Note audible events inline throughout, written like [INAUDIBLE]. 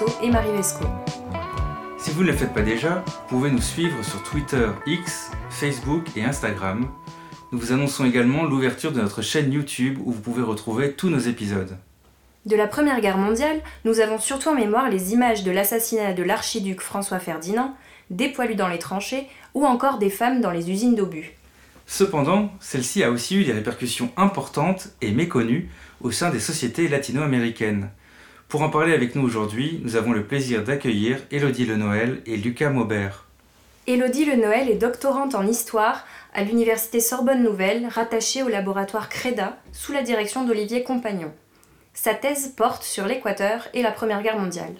Rousseau et Marie Vesco. Si vous ne le faites pas déjà, vous pouvez nous suivre sur Twitter, X, Facebook et Instagram. Nous vous annonçons également l'ouverture de notre chaîne YouTube où vous pouvez retrouver tous nos épisodes. De la Première Guerre mondiale, nous avons surtout en mémoire les images de l'assassinat de l'archiduc François Ferdinand, des poilus dans les tranchées ou encore des femmes dans les usines d'obus. Cependant, celle-ci a aussi eu des répercussions importantes et méconnues au sein des sociétés latino-américaines. Pour en parler avec nous aujourd'hui, nous avons le plaisir d'accueillir Elodie Lenoël et Lucas Maubert. Élodie Le Noël est doctorante en histoire à l'université Sorbonne Nouvelle, rattachée au laboratoire CREDA, sous la direction d'Olivier Compagnon. Sa thèse porte sur l'Équateur et la Première Guerre mondiale.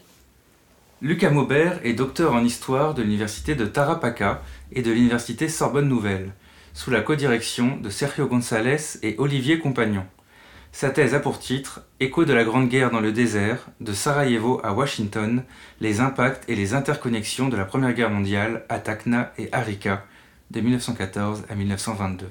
Lucas Maubert est docteur en histoire de l'université de Tarapacá et de l'université Sorbonne Nouvelle, sous la codirection de Sergio González et Olivier Compagnon. Sa thèse a pour titre Écho de la Grande Guerre dans le désert, de Sarajevo à Washington, les impacts et les interconnexions de la Première Guerre mondiale à Tacna et Arica, de 1914 à 1922.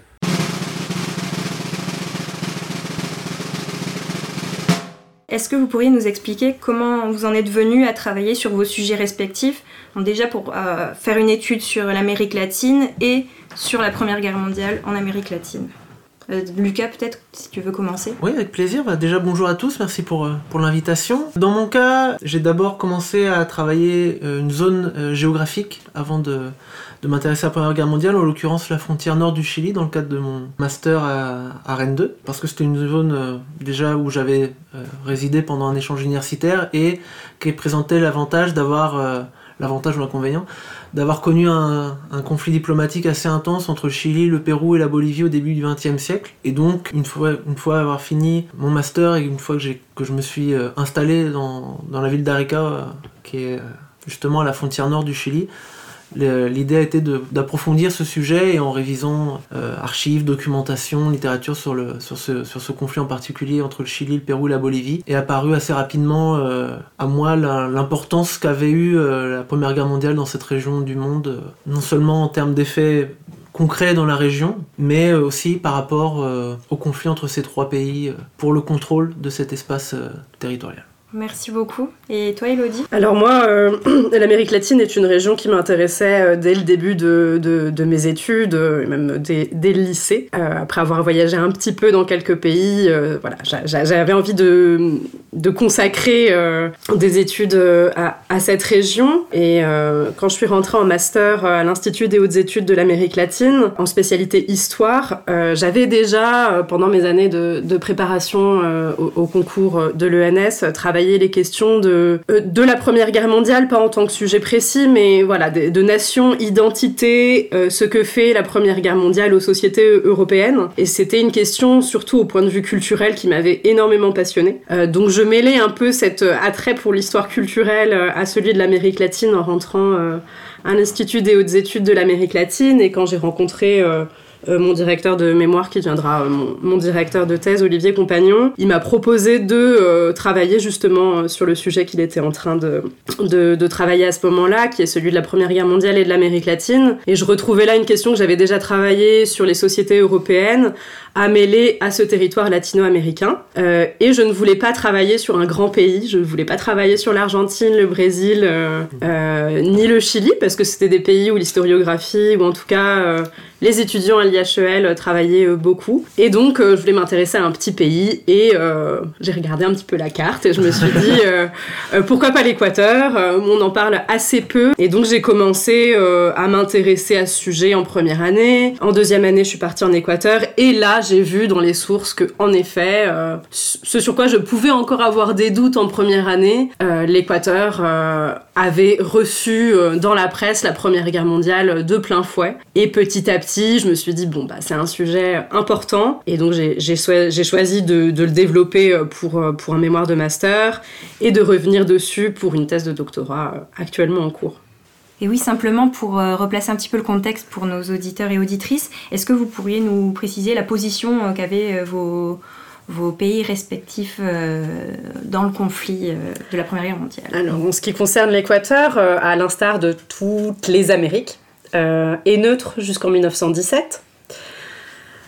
Est-ce que vous pourriez nous expliquer comment vous en êtes venu à travailler sur vos sujets respectifs? Déjà pour euh, faire une étude sur l'Amérique latine et sur la Première Guerre mondiale en Amérique latine. Euh, Lucas, peut-être, si tu veux commencer. Oui, avec plaisir. Bah, déjà, bonjour à tous, merci pour, euh, pour l'invitation. Dans mon cas, j'ai d'abord commencé à travailler euh, une zone géographique avant de, m'intéresser à la Première Guerre mondiale, en l'occurrence la frontière nord du Chili, dans le cadre de mon master à, à Rennes 2, parce que c'était une zone déjà où j'avais résidé pendant un échange universitaire et qui présentait l'avantage d'avoir, l'avantage ou l'inconvénient, d'avoir connu un, conflit diplomatique assez intense entre Chili, le Pérou et la Bolivie au début du XXe siècle. Et donc, une fois, avoir fini mon master et une fois que, je me suis euh, installé dans, la ville d'Arica, euh, qui est euh, justement à la frontière nord du Chili, l'idée de- d'approfondir ce sujet et en révisant euh, archives, documentation, littérature sur, le, sur, ce, sur ce conflit en particulier entre le Chili, le Pérou et la Bolivie, est apparu assez rapidement euh, à moi l'importance qu'avait eu euh, la Première Guerre mondiale dans cette région du monde, non seulement en termes d'effets concrets dans la région, mais aussi par rapport au conflit entre ces trois pays pour le contrôle de cet espace territorial. Merci beaucoup. Et toi, Elodie? Alors moi, euh, [CLEARS THROAT] l'Amérique latine est une région qui m'intéressait euh, dès le début de, mes études, euh, même dès, dès le lycée. Après avoir voyagé un petit peu dans quelques pays, voilà, j'a- j'a- j'avais envie de, de consacrer euh, des études euh, à, à cette région. Et euh, quand je suis rentrée en master euh, à l'Institut des hautes études de l'Amérique latine, en spécialité histoire, euh, j'avais déjà, pendant mes années de, de préparation au, au concours de l'ENS, travaillé les questions de, de la Première Guerre mondiale, pas en tant que sujet précis, mais voilà, de, de nation, identité, ce que fait la Première Guerre mondiale aux sociétés européennes. Et c'était une question, surtout au point de vue culturel, qui m'avait énormément passionnée. Donc mêlais un peu cet euh, attrait pour l'histoire culturelle euh, à celui de l'Amérique latine en rentrant euh, à l'Institut des hautes études de l'Amérique latine. Et quand j'ai rencontré mon directeur de mémoire qui deviendra euh, mon, directeur de thèse, Olivier Compagnon. Il m'a proposé de euh, travailler justement euh, sur le sujet qu'il était en train de, de, travailler à ce moment-là, qui est celui de la Première Guerre mondiale et de l'Amérique latine. Et je retrouvais là une question que j'avais déjà travaillé sur les sociétés européennes, à mêler à ce territoire latino-américain. Euh, et je ne voulais pas travailler sur un grand pays, je ne voulais pas travailler sur l'Argentine, le Brésil, euh, euh, ni le Chili, parce que c'était des pays où l'historiographie, ou en tout cas euh, les étudiants à l'IHEL euh, travaillaient euh, beaucoup. Et donc euh, je voulais m'intéresser à un petit pays, et j'ai regardé un petit peu la carte, et je me suis dit, pourquoi pas l'Équateur? On en parle assez peu. Et donc j'ai commencé à m'intéresser à ce sujet en première année. En deuxième année, je suis partie en Équateur, et là, j'ai vu dans les sources que, en effet, ce sur quoi je pouvais encore avoir des doutes en première année, l'Équateur avait reçu dans la presse la Première Guerre mondiale de plein fouet. Et petit à petit, je me suis dit, bon, bah, c'est un sujet important, et donc j'ai choisi de, de, le développer pour, pour un mémoire de master et de revenir dessus pour une thèse de doctorat actuellement en cours. Et oui, simplement pour replacer un petit peu le contexte pour nos auditeurs et auditrices, est-ce que vous pourriez nous préciser la position qu'avaient vos, vos pays respectifs dans le conflit de la Première Guerre mondiale? Alors, en ce qui concerne l'Équateur, à l'instar de toutes les Amériques, euh, est neutre jusqu'en 1917.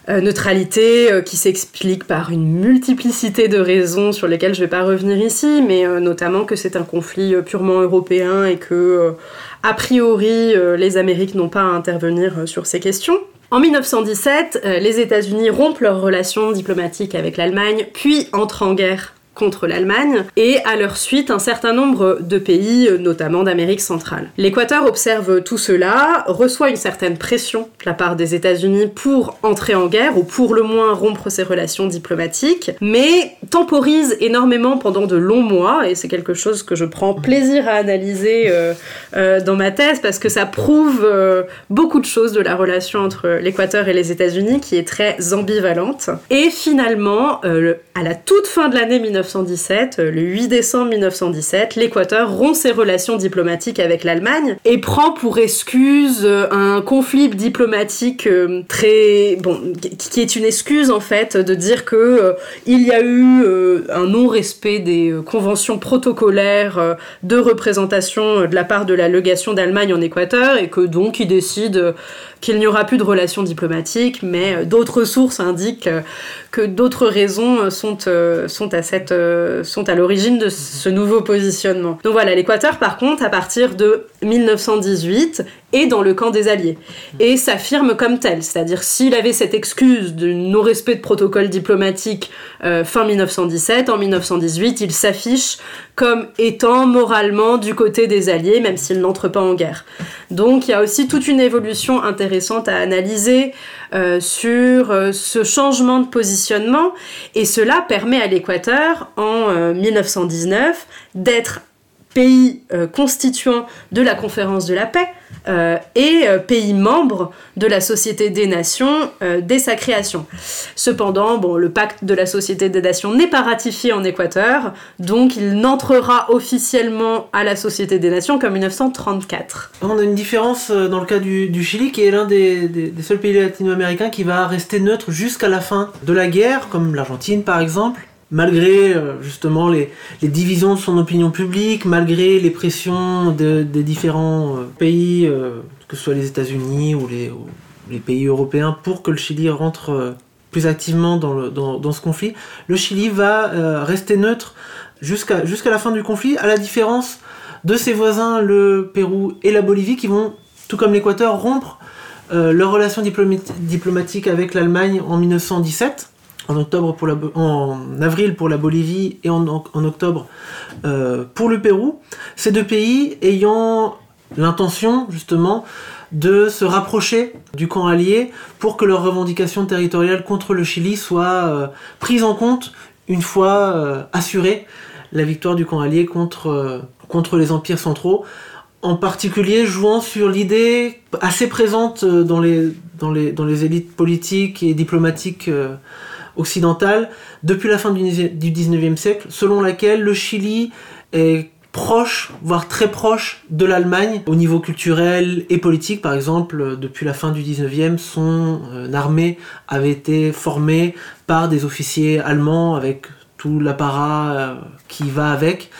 Euh, neutralité euh, qui s'explique par une multiplicité de raisons sur lesquelles je ne vais pas revenir ici, mais notamment que c'est un conflit purement européen et que, a priori, les Amériques n'ont pas à intervenir sur ces questions. En 1917, les États-Unis rompent leurs relations diplomatiques avec l'Allemagne, puis entrent en guerre contre l'Allemagne, et à leur suite un certain nombre de pays, notamment d'Amérique centrale. L'Équateur observe tout cela, reçoit une certaine pression de la part des États-Unis pour entrer en guerre, ou pour le moins rompre ses relations diplomatiques, mais temporise énormément pendant de longs mois, et c'est quelque chose que je prends plaisir à analyser euh, euh, dans ma thèse, parce que ça prouve euh, beaucoup de choses de la relation entre l'Équateur et les États-Unis, qui est très ambivalente. Et finalement, à la toute fin de l'année 19 1917, euh, le 8 décembre 1917, l'Équateur rompt ses relations diplomatiques avec l'Allemagne et prend pour excuse euh, un conflit diplomatique euh, très bon qui est une excuse en fait de dire que il y a eu un non-respect des conventions protocolaires de représentation de la part de la légation d'Allemagne en Équateur et que donc il décide qu'il n'y aura plus de relations diplomatiques, mais d'autres sources indiquent que d'autres raisons sont, sont à cette euh, sont à l'origine de ce nouveau positionnement. Donc voilà, l'Équateur, par contre, à partir de 1918, est dans le camp des Alliés et s'affirme comme tel. C'est-à-dire, s'il avait cette excuse de non-respect de protocole diplomatique euh, fin 1917, en 1918, il s'affiche comme étant moralement du côté des Alliés, même s'il n'entre pas en guerre. Donc, il y a aussi toute une évolution intéressante à analyser euh, sur ce changement de positionnement et cela permet à l'Équateur en 1919 euh, d'être pays euh, constituant de la conférence de la paix euh, et pays membre de la Société des Nations dès sa création. Cependant, bon, le pacte de la Société des Nations n'est pas ratifié en Équateur, donc il n'entrera officiellement à la Société des Nations qu'en 1934. On a une différence dans le cas du, Chili, qui est l'un des seuls pays latino-américains qui va rester neutre jusqu'à la fin de la guerre, comme l'Argentine par exemple malgré euh, justement les, divisions de son opinion publique, malgré les pressions des différents euh, pays, euh, que ce soit les États-Unis ou les, pays européens, pour que le Chili rentre plus activement dans, ce conflit, le Chili va rester neutre jusqu'à la fin du conflit, à la différence de ses voisins, le Pérou et la Bolivie, qui vont, tout comme l'Équateur, rompre leurs relations diplomatiques avec l'Allemagne en 1917 en, octobre pour la, en avril pour la Bolivie et en, en octobre euh, pour le Pérou, ces deux pays ayant l'intention justement de se rapprocher du camp allié pour que leurs revendications territoriales contre le Chili soient euh, prises en compte une fois euh, assurée la victoire du camp allié contre, contre les empires centraux, en particulier jouant sur l'idée assez présente dans les, dans les, dans les élites politiques et diplomatiques occidentale depuis la fin du 19e siècle, selon laquelle le Chili est proche, voire très proche de l'Allemagne au niveau culturel et politique. Par exemple, depuis la fin du 19e, son euh, armée avait été formée par des officiers allemands avec tout l'apparat euh, qui va avec.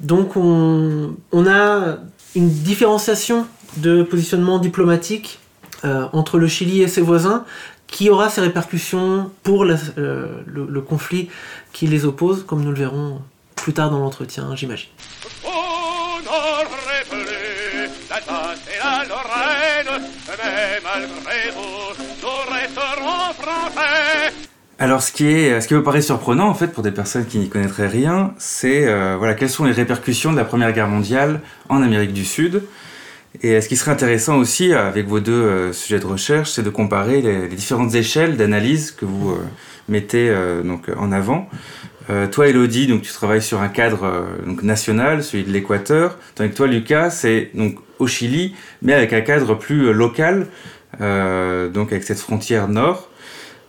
Donc on, a une différenciation de positionnement diplomatique euh, entre le Chili et ses voisins qui aura ses répercussions pour euh, le, conflit qui les oppose, comme nous le verrons plus tard dans l'entretien, j'imagine. Alors, ce qui, est, ce qui me paraît surprenant, en fait, pour des personnes qui n'y connaîtraient rien, c'est euh, voilà, quelles sont les répercussions de la Première Guerre mondiale en Amérique du Sud. Et ce qui serait intéressant aussi avec vos deux euh, sujets de recherche, c'est de comparer les, différentes échelles d'analyse que vous euh, mettez euh, donc en avant. toi, Elodie, donc tu travailles sur un cadre donc national, celui de l'Équateur, tandis que toi, Lucas, c'est donc au Chili, mais avec un cadre plus local, donc avec cette frontière nord.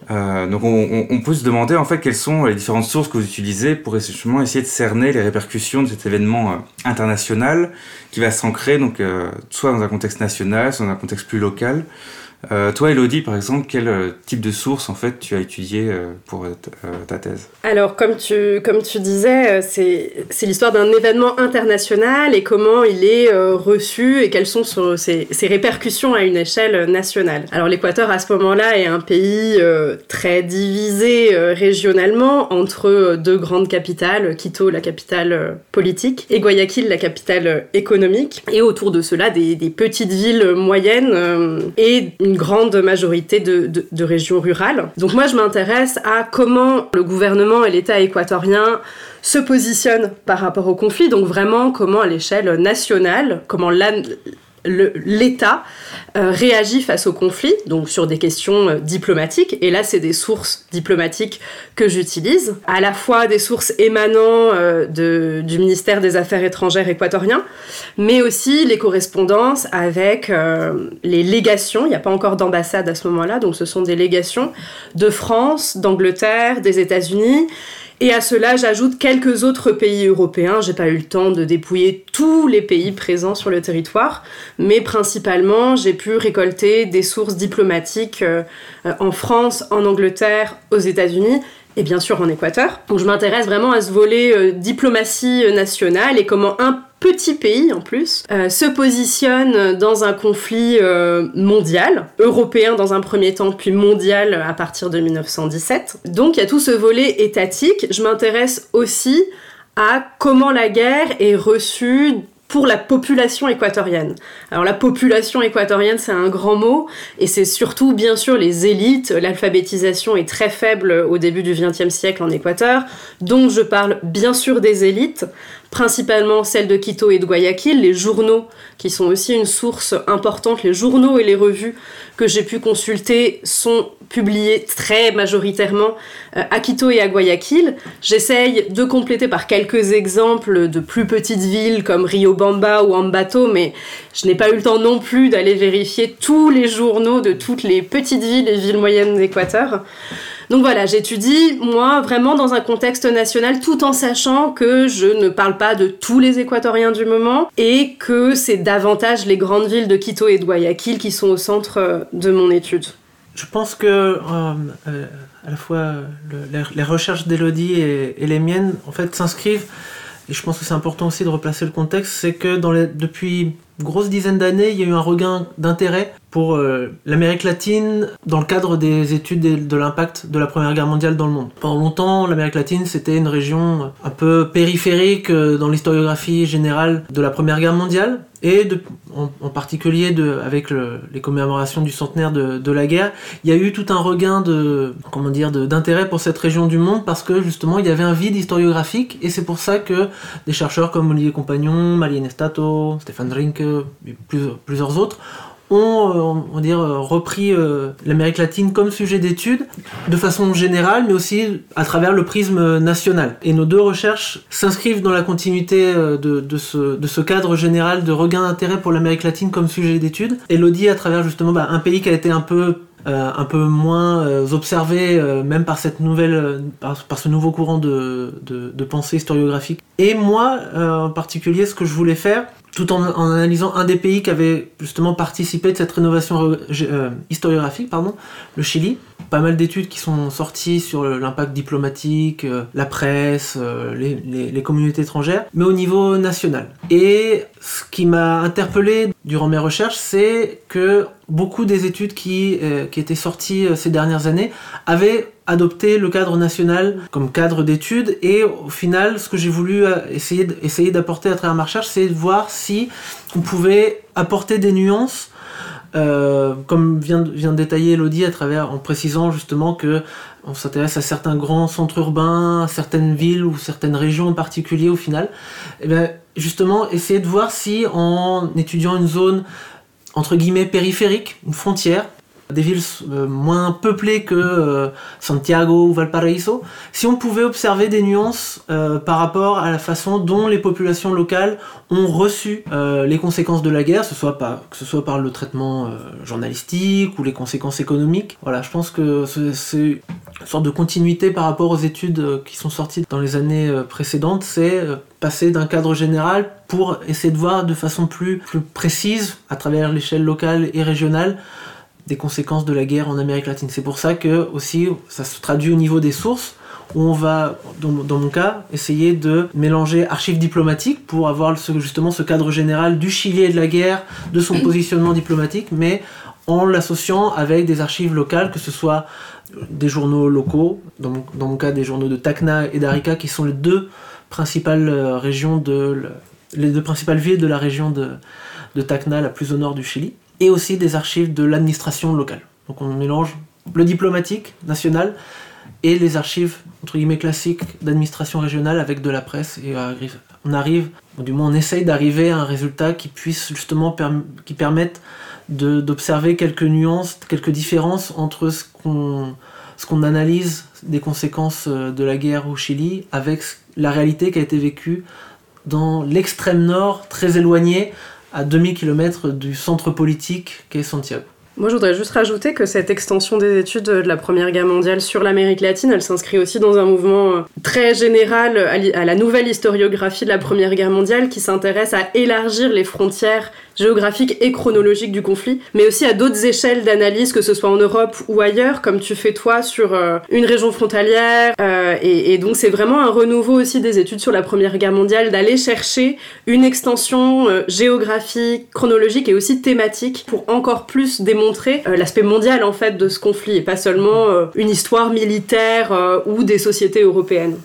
Donc on, peut se demander en fait quelles sont les différentes sources que vous utilisez pour essayer de cerner les répercussions de cet événement international qui va s'ancrer donc soit dans un contexte national, soit dans un contexte plus local. Euh, toi, Elodie, par exemple, quel euh, type de source en fait tu as étudié euh, pour ta thèse? Alors, comme tu, comme tu disais, c'est l'histoire d'un événement international et comment il est reçu et quelles sont ses, ses, répercussions à une échelle nationale. Alors, l'Équateur, à ce moment-là, est un pays très divisé régionalement entre deux grandes capitales, Quito, la capitale politique, et Guayaquil, la capitale économique, et autour de cela, des, des petites villes moyennes et une grande majorité de, régions rurales. Donc moi, je m'intéresse à comment le gouvernement et l'État équatorien se positionnent par rapport au conflit, donc vraiment comment à l'échelle nationale, comment l'État euh, réagit face au conflit, donc sur des questions euh, diplomatiques. Et là, c'est des sources diplomatiques que j'utilise, à la fois des sources émanant euh, du ministère des Affaires étrangères équatorien, mais aussi les correspondances avec les légations. Il n'y a pas encore d'ambassade à ce moment-là, donc ce sont des légations de France, d'Angleterre, des États-Unis et à cela, j'ajoute quelques autres pays européens. J'ai pas eu le temps de dépouiller tous les pays présents sur le territoire, mais principalement, j'ai pu récolter des sources diplomatiques euh, en France, en Angleterre, aux États-Unis et bien sûr en Équateur. Donc je m'intéresse vraiment à ce volet euh, diplomatie nationale et comment un petit pays en plus, euh, se positionne dans un conflit euh, mondial, européen dans un premier temps, puis mondial à partir de 1917. Donc il y a tout ce volet étatique. Je m'intéresse aussi à comment la guerre est reçue pour la population équatorienne. Alors la population équatorienne, c'est un grand mot, et c'est surtout bien sûr les élites. L'alphabétisation est très faible au début du XXe siècle en Équateur, donc je parle bien sûr des élites, principalement celles de Quito et de Guayaquil, les journaux qui sont aussi une source importante, les journaux et les revues que j'ai pu consulter sont publiés très majoritairement euh, à Quito et à Guayaquil. J'essaye de compléter par quelques exemples de plus petites villes comme Riobamba ou Ambato, mais je n'ai pas eu le temps non plus d'aller vérifier tous les journaux de toutes les petites villes et villes moyennes d'Équateur. Donc voilà, j'étudie, moi, vraiment dans un contexte national, tout en sachant que je ne parle pas de tous les Équatoriens du moment et que c'est davantage les grandes villes de Quito et de Guayaquil qui sont au centre euh, de mon étude. Je pense que euh, euh, à la fois les, recherches d'Elodie et, les miennes, en fait, s'inscrivent et je pense que c'est important aussi de replacer le contexte, c'est que depuis une grosse dizaine d'années, il y a eu un regain d'intérêt pour euh, l'Amérique latine dans le cadre des études de, l'impact de la Première Guerre mondiale dans le monde. Pendant longtemps, l'Amérique latine, c'était une région un peu périphérique euh, dans l'historiographie générale de la Première Guerre mondiale, et en, particulier de, avec les commémorations du centenaire de, la guerre, il y a eu tout un regain de comment dire d'intérêt pour cette région du monde parce que justement il y avait un vide historiographique et c'est pour ça que des chercheurs comme Olivier Compagnon, Malien Estato, Stéphane Rinke et plusieurs autres ont euh, on dire, euh, repris euh, l'Amérique latine comme sujet d'étude de façon générale, mais aussi à travers le prisme national. Et nos deux recherches s'inscrivent dans la continuité de, ce, cadre général de regain d'intérêt pour l'Amérique latine comme sujet d'étude. Elodie, à travers justement bah, un pays qui a été un peu un peu moins observé même par cette nouvelle par, ce nouveau courant de, pensée historiographique et moi en particulier ce que je voulais faire tout en, analysant un des pays qui avait justement participé de cette rénovation euh, historiographique, pardon, le Chili. Pas mal d'études qui sont sorties sur l'impact diplomatique, euh, la presse, euh, les, communautés étrangères, mais au niveau national. Et ce qui m'a interpellé durant mes recherches, c'est que beaucoup des études qui, qui étaient sorties ces dernières années avaient adopter le cadre national comme cadre d'études et au final ce que j'ai voulu euh, essayer, d'apporter à travers ma recherche c'est de voir si on pouvait apporter des nuances euh, comme vient, vient de détailler Elodie à travers en précisant justement que on s'intéresse à certains grands centres urbains, certaines villes ou certaines régions en particulier au final, et eh bien justement essayer de voir si en étudiant une zone entre guillemets périphérique, une frontière, des villes euh, moins peuplées que euh, Santiago ou Valparaiso, si on pouvait observer des nuances euh, par rapport à la façon dont les populations locales ont reçu les conséquences de la guerre, que ce soit par le traitement journalistique ou les conséquences économiques. Voilà, je pense que c'est une sorte de continuité par rapport aux études qui sont sorties dans les années précédentes, c'est passer d'un cadre général pour essayer de voir de façon plus, plus précise, à travers l'échelle locale et régionale, des conséquences de la guerre en Amérique latine. C'est pour ça que aussi ça se traduit au niveau des sources où on va, dans, mon cas, essayer de mélanger archives diplomatiques pour avoir justement ce cadre général du Chili et de la guerre, de son [CLEARS THROAT] positionnement diplomatique, mais en l'associant avec des archives locales, que ce soit des journaux locaux, dans mon, dans mon cas des journaux de Tacna et d'Arica, qui sont les deux principales euh, régions de les deux principales villes de la région de, de Tacna, la plus au nord du Chili, et aussi des archives de l'administration locale. Donc on mélange le diplomatique national et les archives entre guillemets classiques d'administration régionale avec de la presse et on arrive, ou du moins on essaye d'arriver à un résultat qui puisse justement qui permette d'observer quelques nuances, quelques différences entre ce qu'on ce qu'on analyse des conséquences euh, de la guerre au Chili avec la réalité qui a été vécue dans l'extrême nord, très éloigné, à 2000 km du centre politique qu'est Santiago. Moi, je voudrais juste rajouter que cette extension des études de la Première Guerre mondiale sur l'Amérique latine, elle s'inscrit aussi dans un mouvement euh, très général à la nouvelle historiographie de la Première Guerre mondiale qui s'intéresse à élargir les frontières géographique et chronologique du conflit, mais aussi à d'autres échelles d'analyse, que ce soit en Europe ou ailleurs, comme tu fais toi sur euh, une région frontalière. Euh, et, donc c'est vraiment un renouveau aussi des études sur la Première Guerre mondiale, d'aller chercher une extension euh, géographique, chronologique et aussi thématique pour encore plus démontrer l'aspect mondial en fait de ce conflit et pas seulement une histoire militaire ou des sociétés européennes.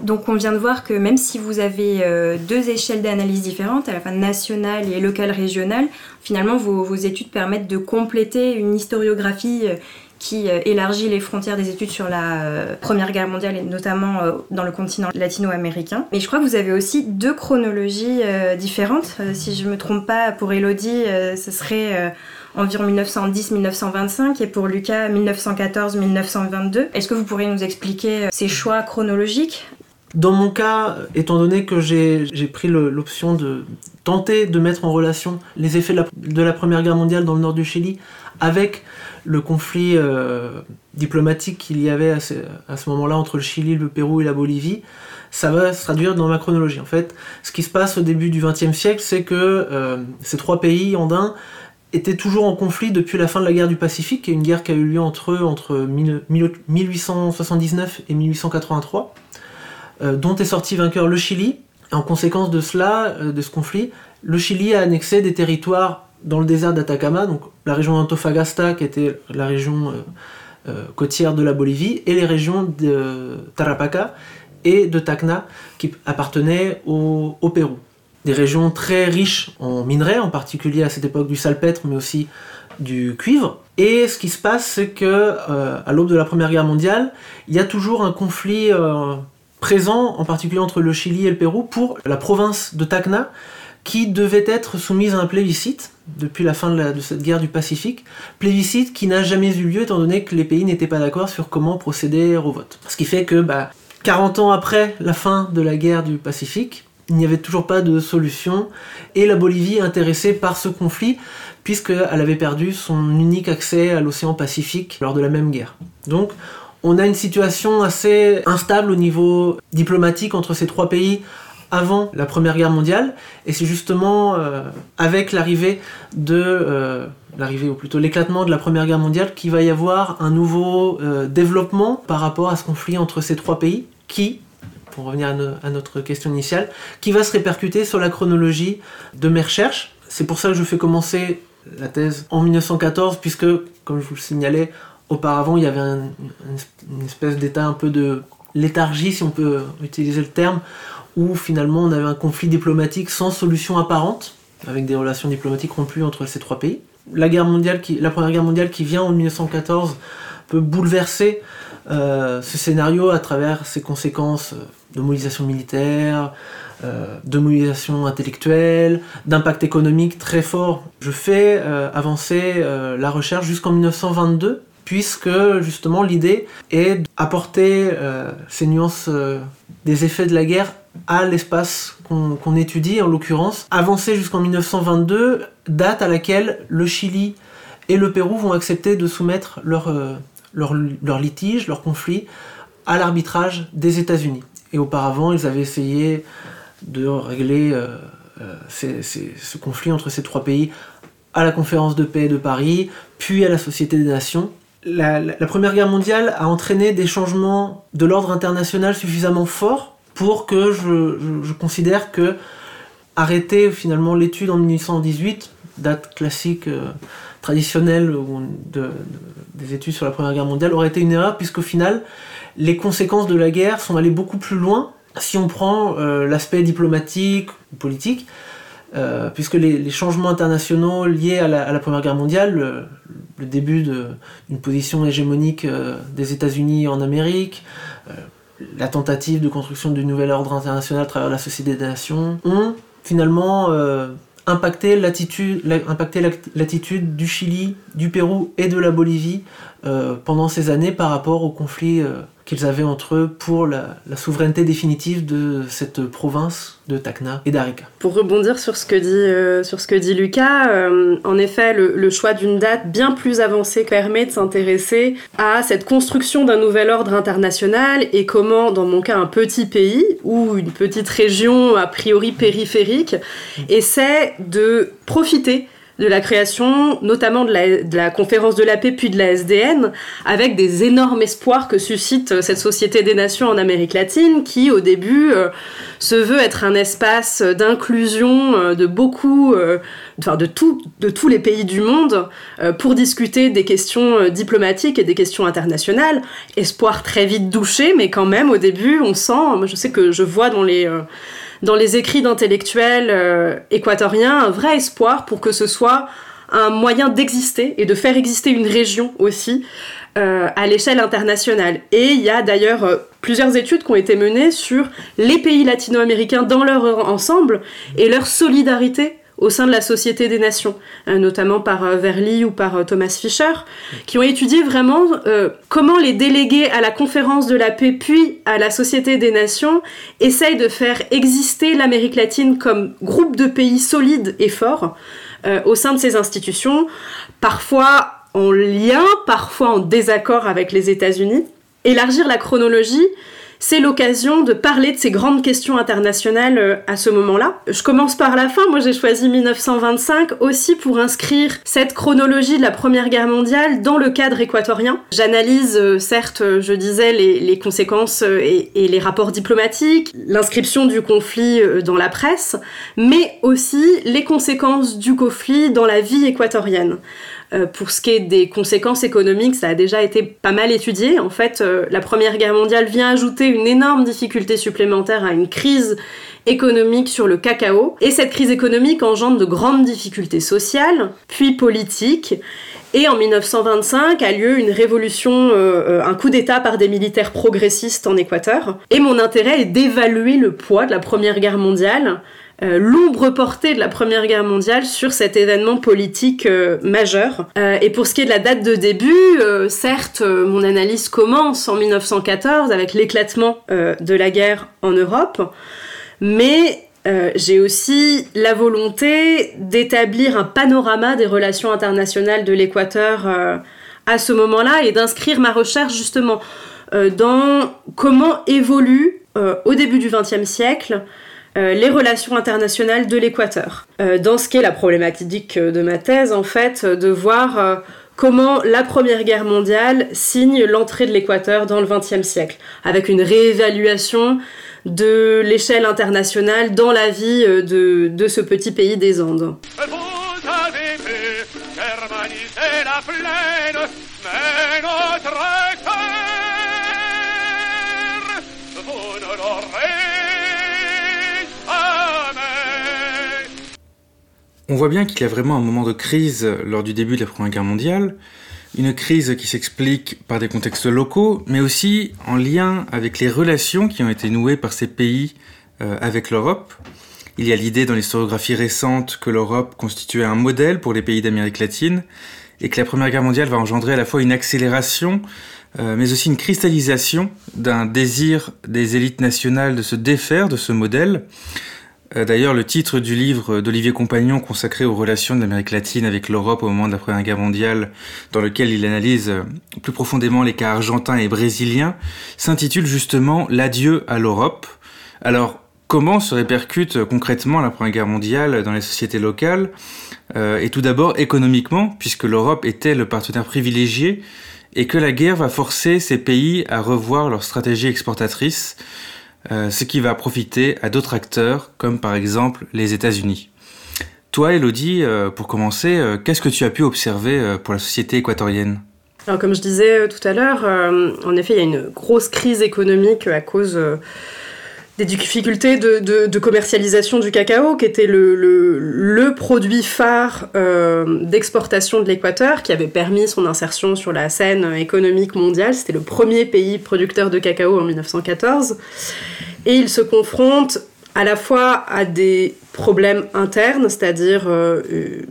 Donc on vient de voir que même si vous avez euh, deux échelles d'analyse différentes, à la fois nationale et locale régionale, finalement vos, études permettent de compléter une historiographie euh, qui euh, élargit les frontières des études sur la Première Guerre mondiale et notamment dans le continent latino-américain. Mais je crois que vous avez aussi deux chronologies différentes. si je ne me trompe pas, pour Elodie, ce serait environ 1910-1925 et pour Lucas 1914-1922. Est-ce que vous pourriez nous expliquer ces choix chronologiques dans mon cas, étant donné que j'ai pris l'option de tenter de mettre en relation les effets de la, Première Guerre mondiale dans le nord du Chili avec le conflit euh, diplomatique qu'il y avait à ce, moment-là entre le Chili, le Pérou et la Bolivie, ça va se traduire dans ma chronologie. En fait, ce qui se passe au début du XXe siècle, c'est que euh, ces trois pays andins étaient toujours en conflit depuis la fin de la guerre du Pacifique, une guerre qui a eu lieu entre eux entre 1879 et 1883. Euh, dont est sorti vainqueur le Chili. En conséquence de cela, euh, de ce conflit, le Chili a annexé des territoires dans le désert d'Atacama, donc la région d'Antofagasta, qui était la région euh, côtière de la Bolivie, et les régions de Tarapacá et de Tacna, qui appartenaient au, Pérou. Des régions très riches en minerais, en particulier à cette époque du salpêtre, mais aussi du cuivre. Et ce qui se passe, c'est que à l'aube de la Première Guerre mondiale, il y a toujours un conflit présent en particulier entre le Chili et le Pérou pour la province de Tacna qui devait être soumise à un plébiscite depuis la fin de, cette guerre du Pacifique, plébiscite qui n'a jamais eu lieu étant donné que les pays n'étaient pas d'accord sur comment procéder au vote. Ce qui fait que 40 bah, ans après la fin de la guerre du Pacifique, il n'y avait toujours pas de solution et la Bolivie intéressée par ce conflit puisqu'elle avait perdu son unique accès à l'océan Pacifique lors de la même guerre. Donc on a une situation assez instable au niveau diplomatique entre ces trois pays avant la Première Guerre mondiale, et c'est justement euh, avec l'arrivée de euh, l'arrivée ou plutôt l'éclatement de la Première Guerre mondiale qu'il va y avoir un nouveau euh, développement par rapport à ce conflit entre ces trois pays qui pour revenir à, notre question initiale, qui va se répercuter sur la chronologie de mes recherches. C'est pour ça que je fais commencer la thèse en 1914, puisque, comme je vous le signalais, auparavant, il y avait une espèce d'état un peu de léthargie, si on peut utiliser le terme, où finalement on avait un conflit diplomatique sans solution apparente, avec des relations diplomatiques rompues entre ces trois pays. La, guerre mondiale la Première Guerre mondiale qui vient en 1914 peut bouleverser euh, ce scénario à travers ses conséquences de mobilisation militaire, de mobilisation intellectuelle, d'impact économique très fort. Je fais avancer la recherche jusqu'en 1922 puisque justement l'idée est d'apporter ces nuances des effets de la guerre à l'espace qu'on étudie, en l'occurrence, avancer jusqu'en 1922, date à laquelle le Chili et le Pérou vont accepter de soumettre leur, euh, leur, leur litige, leur conflit, à l'arbitrage des États-Unis. Et auparavant, ils avaient essayé de régler euh, euh, ce conflit entre ces trois pays à la conférence de paix de Paris, puis à la Société des Nations. La, Première Guerre mondiale a entraîné des changements de l'ordre international suffisamment forts pour que je, considère que arrêter finalement l'étude en 1818, date classique euh, traditionnelle des études sur la Première Guerre mondiale, aurait été une erreur puisqu'au final, les conséquences de la guerre sont allées beaucoup plus loin si on prend euh, l'aspect diplomatique ou politique. Euh, puisque les, changements internationaux liés à la, Première Guerre mondiale, le, le début d'une position hégémonique des États-Unis en Amérique, la tentative de construction du nouvel ordre international à travers la Société des Nations ont finalement euh, impacté l'attitude du Chili, du Pérou et de la Bolivie euh, pendant ces années par rapport au conflit euh, qu'ils avaient entre eux pour la, souveraineté définitive de cette province de Tacna et d'Arica. Pour rebondir sur ce que dit, euh, sur ce que dit Lucas, en effet, le, choix d'une date bien plus avancée permet de s'intéresser à cette construction d'un nouvel ordre international et comment, dans mon cas, un petit pays ou une petite région a priori périphérique essaie de profiter de la création, notamment de la, conférence de la paix puis de la SDN, avec des énormes espoirs que suscite euh, cette Société des Nations en Amérique latine, qui au début euh, se veut être un espace d'inclusion euh, de beaucoup, enfin de, tout, de tous les pays du monde, pour discuter des questions diplomatiques et des questions internationales. Espoir très vite douché, mais quand même au début on sent, je sais que je vois dans les dans les écrits d'intellectuels euh, équatoriens un vrai espoir pour que ce soit un moyen d'exister et de faire exister une région aussi euh, à l'échelle internationale. Et il y a d'ailleurs euh, plusieurs études qui ont été menées sur les pays latino-américains dans leur ensemble et leur solidarité au sein de la Société des Nations, euh, notamment par euh, Verly ou par euh, Thomas Fisher, qui ont étudié vraiment comment les délégués à la conférence de la paix puis à la Société des Nations essayent de faire exister l'Amérique latine comme groupe de pays solides et forts au sein de ces institutions, parfois en lien, parfois en désaccord avec les États-Unis. Élargir la chronologie, c'est l'occasion de parler de ces grandes questions internationales euh, à ce moment-là. Je commence par la fin, moi j'ai choisi 1925 aussi pour inscrire cette chronologie de la Première Guerre mondiale dans le cadre équatorien. J'analyse euh, certes, euh, je disais, les, conséquences et, les rapports diplomatiques, l'inscription du conflit dans la presse, mais aussi les conséquences du conflit dans la vie équatorienne. Euh, pour ce qui est des conséquences économiques, ça a déjà été pas mal étudié. En fait, euh, la Première Guerre mondiale vient ajouter une énorme difficulté supplémentaire à une crise économique sur le cacao. Et cette crise économique engendre de grandes difficultés sociales, puis politiques. Et en 1925 a lieu une révolution, euh, un coup d'État par des militaires progressistes en Équateur. Et mon intérêt est d'évaluer le poids de la Première Guerre mondiale euh, l'ombre portée de la Première Guerre mondiale sur cet événement politique euh, majeur. Euh, et pour ce qui est de la date de début, certes, mon analyse commence en 1914 avec l'éclatement de la guerre en Europe, mais j'ai aussi la volonté d'établir un panorama des relations internationales de l'Équateur à ce moment-là et d'inscrire ma recherche justement dans comment évolue au début du XXe siècle euh, les relations internationales de l'Équateur. Euh, dans ce qui est la problématique de ma thèse, en fait, de voir euh, comment la Première Guerre mondiale signe l'entrée de l'Équateur dans le XXe siècle, avec une réévaluation de l'échelle internationale dans la vie de, de ce petit pays des Andes. On voit bien qu'il y a vraiment un moment de crise lors du début de la Première Guerre mondiale, une crise qui s'explique par des contextes locaux, mais aussi en lien avec les relations qui ont été nouées par ces pays avec l'Europe. Il y a l'idée dans l'historiographie récente que l'Europe constituait un modèle pour les pays d'Amérique latine et que la Première Guerre mondiale va engendrer à la fois une accélération, euh, mais aussi une cristallisation d'un désir des élites nationales de se défaire de ce modèle. Euh, d'ailleurs, le titre du livre d'Olivier Compagnon consacré aux relations de l'Amérique latine avec l'Europe au moment de la Première Guerre mondiale, dans lequel il analyse euh, plus profondément les cas argentins et brésiliens, s'intitule justement L'adieu à l'Europe. Alors, comment se répercute concrètement la Première Guerre mondiale dans les sociétés locales euh, Et tout d'abord économiquement, puisque l'Europe était le partenaire privilégié et que la guerre va forcer ces pays à revoir leur stratégie exportatrice, euh, ce qui va profiter à d'autres acteurs, comme par exemple les États-Unis. Toi, Elodie, euh, pour commencer, qu'est-ce que tu as pu observer pour la société équatorienne? Alors, comme je disais tout à l'heure, en effet, il y a une grosse crise économique à cause des difficultés de, commercialisation du cacao, qui était le, produit phare euh, d'exportation de l'Équateur, qui avait permis son insertion sur la scène économique mondiale. C'était le premier pays producteur de cacao en 1914. Et il se confronte à la fois à des problèmes internes, c'est-à-dire euh, euh,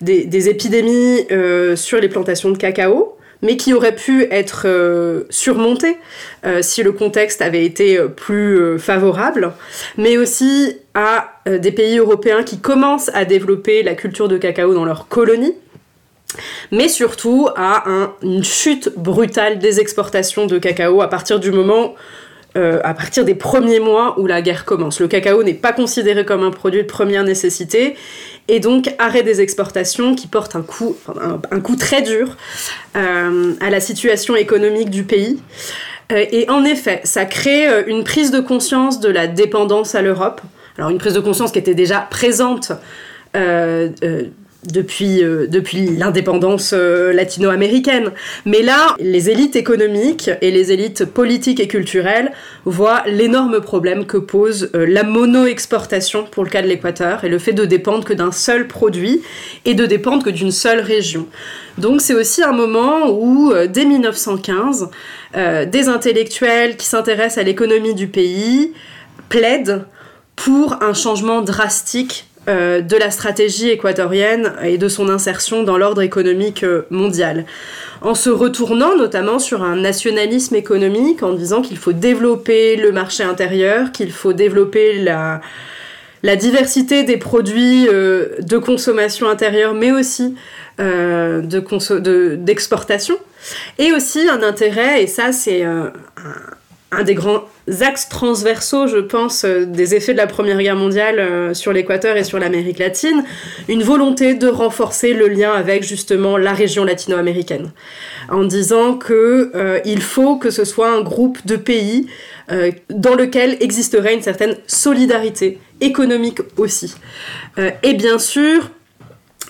des, épidémies sur les plantations de cacao, mais qui aurait pu être euh, surmonté euh, si le contexte avait été euh, plus favorable, mais aussi à des pays européens qui commencent à développer la culture de cacao dans leurs colonies, mais surtout à une chute brutale des exportations de cacao à partir du moment à partir des premiers mois où la guerre commence. Le cacao n'est pas considéré comme un produit de première nécessité et donc arrêt des exportations qui porte un coup, très dur euh, à la situation économique du pays. Euh, et en effet, ça crée euh, une prise de conscience de la dépendance à l'Europe. Alors une prise de conscience qui était déjà présente depuis, euh, depuis l'indépendance euh, latino-américaine. Mais là, les élites économiques et les élites politiques et culturelles voient l'énorme problème que pose euh, la mono-exportation pour le cas de l'Équateur et le fait de dépendre que d'un seul produit et de dépendre que d'une seule région. Donc c'est aussi un moment où, dès 1915, des intellectuels qui s'intéressent à l'économie du pays plaident pour un changement drastique euh, de la stratégie équatorienne et de son insertion dans l'ordre économique euh, mondial. En se retournant notamment sur un nationalisme économique, en disant qu'il faut développer le marché intérieur, qu'il faut développer la, diversité des produits euh, de consommation intérieure, mais aussi d'exportation. et aussi un intérêt, et ça c'est un des grands axes transversaux, je pense, euh, des effets de la Première Guerre mondiale euh, sur l'Équateur et sur l'Amérique latine, une volonté de renforcer le lien avec justement la région latino-américaine, en disant que euh, il faut que ce soit un groupe de pays dans lequel existerait une certaine solidarité économique aussi. et bien sûr,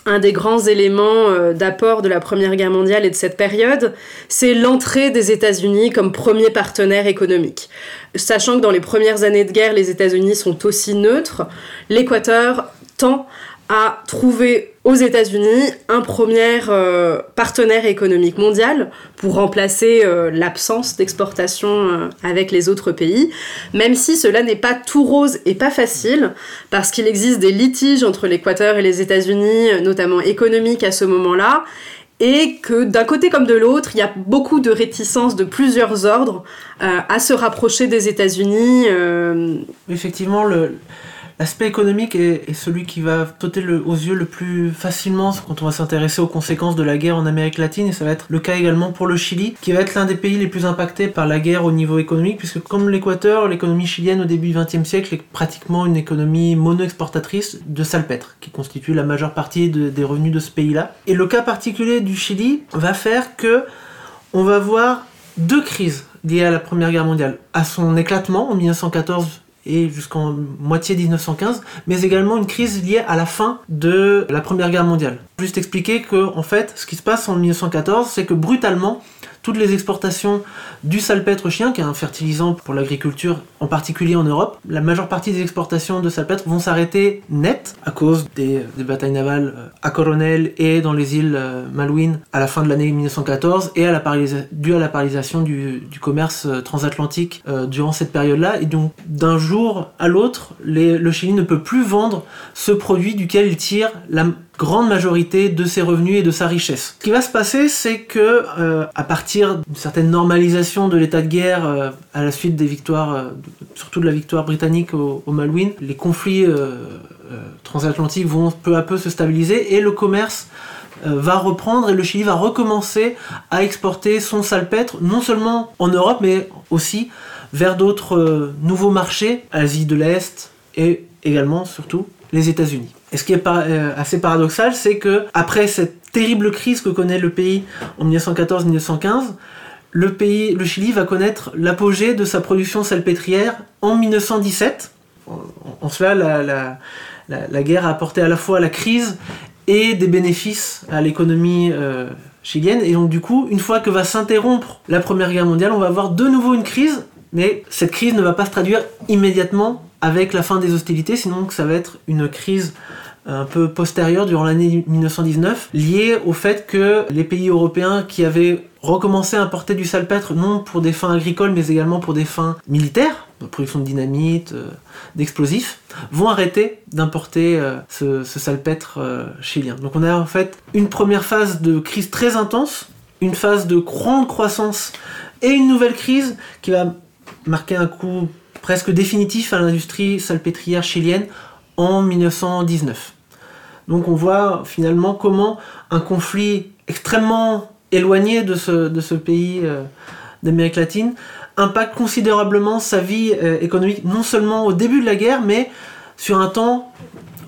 un des grands éléments euh, d'apport de la Première Guerre mondiale et de cette période, c'est l'entrée des États-Unis comme premier partenaire économique. Sachant que dans les premières années de guerre, les États-Unis sont aussi neutres, l'Équateur tend à trouver aux États-Unis un premier euh, partenaire économique mondial pour remplacer euh, l'absence d'exportation euh, avec les autres pays, même si cela n'est pas tout rose et pas facile, parce qu'il existe des litiges entre l'Équateur et les États-Unis, notamment économiques à ce moment-là, et que d'un côté comme de l'autre, il y a beaucoup de réticences de plusieurs ordres à se rapprocher des États-Unis. Effectivement, le, L'aspect économique est, celui qui va sauter aux yeux le plus facilement quand on va s'intéresser aux conséquences de la guerre en Amérique latine et ça va être le cas également pour le Chili qui va être l'un des pays les plus impactés par la guerre au niveau économique puisque comme l'Équateur, l'économie chilienne au début du XXe siècle est pratiquement une économie mono-exportatrice de salpêtre qui constitue la majeure partie des revenus de ce pays-là. Et le cas particulier du Chili va faire que on va voir deux crises liées à la Première Guerre mondiale. À son éclatement en 1914 et jusqu'en moitié 1915, mais également une crise liée à la fin de la Première Guerre mondiale. Juste expliquer que, en fait, ce qui se passe en 1914, c'est que brutalement, toutes les exportations du salpêtre chien, qui est un fertilisant pour l'agriculture, en particulier en Europe. La majeure partie des exportations de salpêtre vont s'arrêter net à cause des, batailles navales euh, à Coronel et dans les îles euh, Malouines à la fin de l'année 1914 et à la à la paralysation du, commerce euh, transatlantique durant cette période-là. Et donc d'un jour à l'autre, le Chili ne peut plus vendre ce produit duquel il tire la grande majorité de ses revenus et de sa richesse. Ce qui va se passer, c'est que euh, à partir d'une certaine normalisation de l'état de guerre euh, à la suite des victoires, euh, surtout de la victoire britannique au, Malouine, les conflits transatlantiques vont peu à peu se stabiliser et le commerce va reprendre et le Chili va recommencer à exporter son salpêtre non seulement en Europe mais aussi vers d'autres nouveaux marchés, Asie de l'Est et également surtout les États-Unis. Et ce qui est euh, assez paradoxal, c'est que après cette terrible crise que connaît le pays en 1914-1915, le Chili va connaître l'apogée de sa production salpêtrière en 1917. En, cela, la, guerre a apporté à la fois la crise et des bénéfices à l'économie euh, chilienne. Et donc du coup, une fois que va s'interrompre la Première Guerre mondiale, on va avoir de nouveau une crise, mais cette crise ne va pas se traduire immédiatement avec la fin des hostilités, sinon ça va être une crise un peu postérieure durant l'année 1919, liée au fait que les pays européens qui avaient recommencé à importer du salpêtre, non pour des fins agricoles, mais également pour des fins militaires, de production de dynamite, euh, d'explosifs, vont arrêter d'importer euh, ce, salpêtre euh, chilien. Donc on a en fait une première phase de crise très intense, une phase de grande croissance et une nouvelle crise qui va marquer un coup presque définitif à l'industrie salpêtrière chilienne en 1919. Donc on voit finalement comment un conflit extrêmement éloigné de ce, de ce pays euh, d'Amérique latine impacte considérablement sa vie euh, économique, non seulement au début de la guerre, mais sur un temps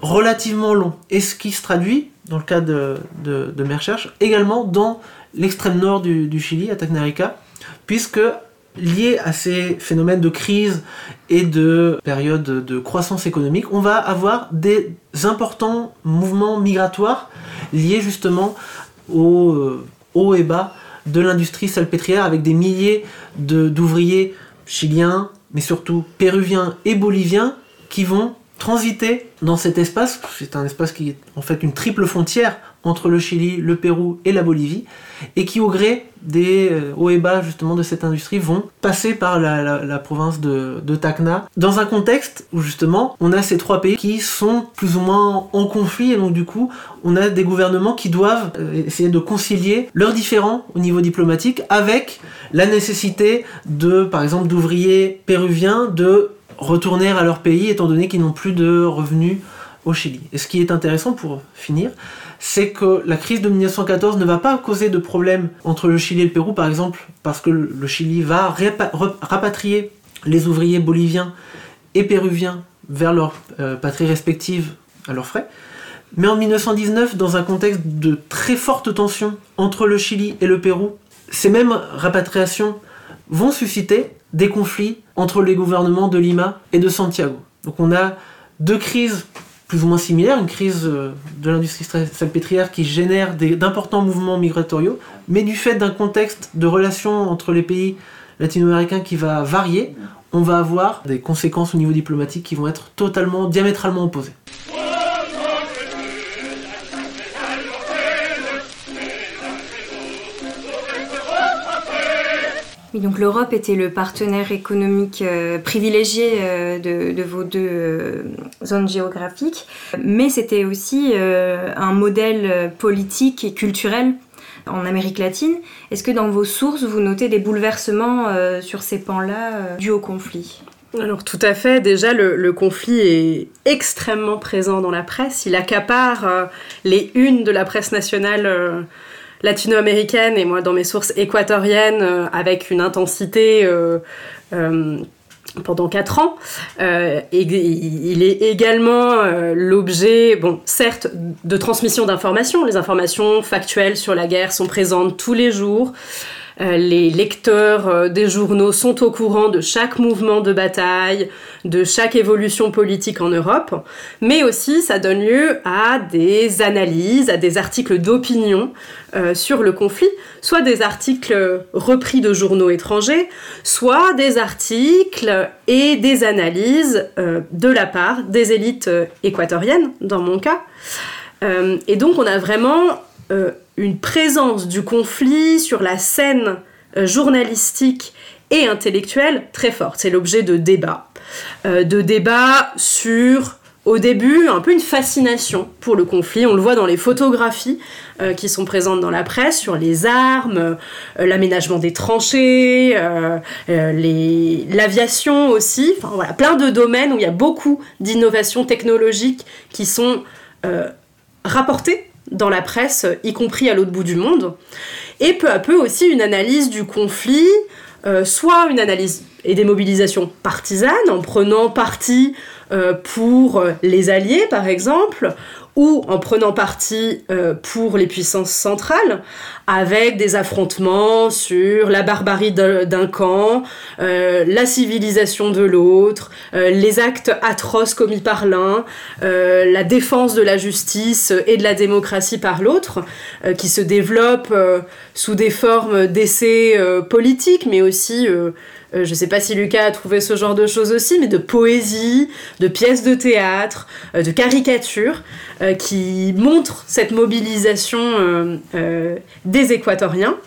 relativement long. Et ce qui se traduit, dans le cas de, de, mes recherches, également dans l'extrême nord du, du Chili, à Tacnarica, puisque lié à ces phénomènes de crise et de période de croissance économique, on va avoir des importants mouvements migratoires liés justement aux euh, hauts et bas de l'industrie salpêtrière avec des milliers d'ouvriers chiliens, mais surtout péruviens et boliviens qui vont transiter dans cet espace. C'est un espace qui est en fait une triple frontière entre le Chili, le Pérou et la Bolivie, et qui au gré des euh, hauts et bas justement de cette industrie vont passer par la, province de, Tacna, dans un contexte où justement on a ces trois pays qui sont plus ou moins en conflit, et donc du coup on a des gouvernements qui doivent euh, essayer de concilier leurs différends au niveau diplomatique avec la nécessité de, par exemple, d'ouvriers péruviens de retourner à leur pays étant donné qu'ils n'ont plus de revenus au Chili. Et ce qui est intéressant pour finir, c'est que la crise de 1914 ne va pas causer de problème entre le Chili et le Pérou, par exemple, parce que le Chili va rapatrier les ouvriers boliviens et péruviens vers leurs euh, patries respectives à leurs frais. Mais en 1919, dans un contexte de très forte tension entre le Chili et le Pérou, ces mêmes rapatriations vont susciter des conflits entre les gouvernements de Lima et de Santiago. Donc on a deux crises plus ou moins similaire, une crise euh, de l'industrie salpêtrière qui génère d'importants mouvements migratoriaux, mais du fait d'un contexte de relations entre les pays latino-américains qui va varier, on va avoir des conséquences au niveau diplomatique qui vont être totalement, diamétralement opposées. Donc l'Europe était le partenaire économique euh, privilégié euh, de, vos deux euh, zones géographiques, mais c'était aussi un modèle politique et culturel en Amérique latine. Est-ce que dans vos sources, vous notez des bouleversements sur ces pans-là dus au conflit? Alors tout à fait, déjà le, conflit est extrêmement présent dans la presse, il accapare les unes de la presse nationale latino-américaine et moi dans mes sources équatoriennes euh, avec une intensité euh, euh, pendant quatre ans. et, il est également l'objet, bon, certes, de transmission d'informations. Les informations factuelles sur la guerre sont présentes tous les jours. Euh, les lecteurs euh, des journaux sont au courant de chaque mouvement de bataille, de chaque évolution politique en Europe, mais aussi ça donne lieu à des analyses, à des articles d'opinion euh, sur le conflit, soit des articles repris de journaux étrangers, soit des articles et des analyses de la part des élites équatoriennes, dans mon cas. et donc on a vraiment une présence du conflit sur la scène euh, journalistique et intellectuelle très forte. C'est l'objet de débats. Euh, de débats sur, au début, un peu une fascination pour le conflit. On le voit dans les photographies euh, qui sont présentes dans la presse sur les armes, l'aménagement des tranchées, l'aviation aussi. Enfin voilà, plein de domaines où il y a beaucoup d'innovations technologiques qui sont rapportées dans la presse, y compris à l'autre bout du monde, et peu à peu aussi une analyse du conflit, euh, soit une analyse et des mobilisations partisanes, en prenant parti euh, pour les Alliés par exemple, ou en prenant parti euh, pour les puissances centrales, avec des affrontements sur la barbarie d'un camp, euh, la civilisation de l'autre, euh, les actes atroces commis par l'un, la défense de la justice et de la démocratie par l'autre, qui se développent sous des formes d'essais politiques, mais aussi je ne sais pas si Lucas a trouvé ce genre de choses aussi, mais de poésie, de pièces de théâtre, de caricatures. Euh, qui montre cette mobilisation euh, euh, des Équatoriens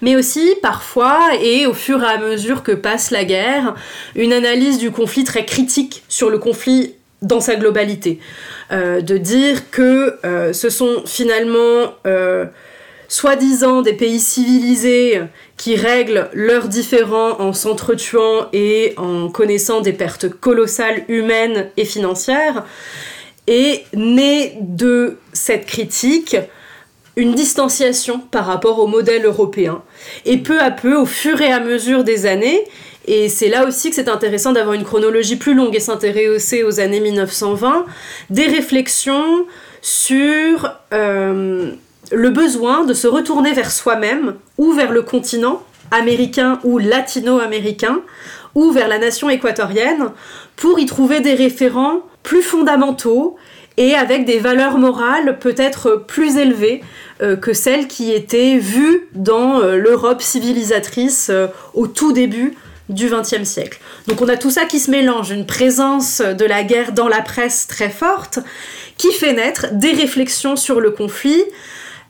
mais aussi parfois, et au fur et à mesure que passe la guerre, une analyse du conflit très critique sur le conflit dans sa globalité. de dire que ce sont finalement soi-disant des pays civilisés qui règlent leurs différends en s'entretuant et en connaissant des pertes colossales humaines et financières, et de cette critique une distanciation par rapport au modèle européen. Et peu à peu, au fur et à mesure des années, et c'est là aussi que c'est intéressant d'avoir une chronologie plus longue et s'intéresser aux années 1920, des réflexions sur euh, le besoin de se retourner vers soi-même ou vers le continent américain ou latino-américain ou vers la nation équatorienne pour y trouver des référents plus fondamentaux et avec des valeurs morales peut-être plus élevées euh, que celles qui étaient vues dans euh, l'Europe civilisatrice euh, au tout début du XXe siècle. Donc on a tout ça qui se mélange, une présence de la guerre dans la presse très forte, qui fait naître des réflexions sur le conflit,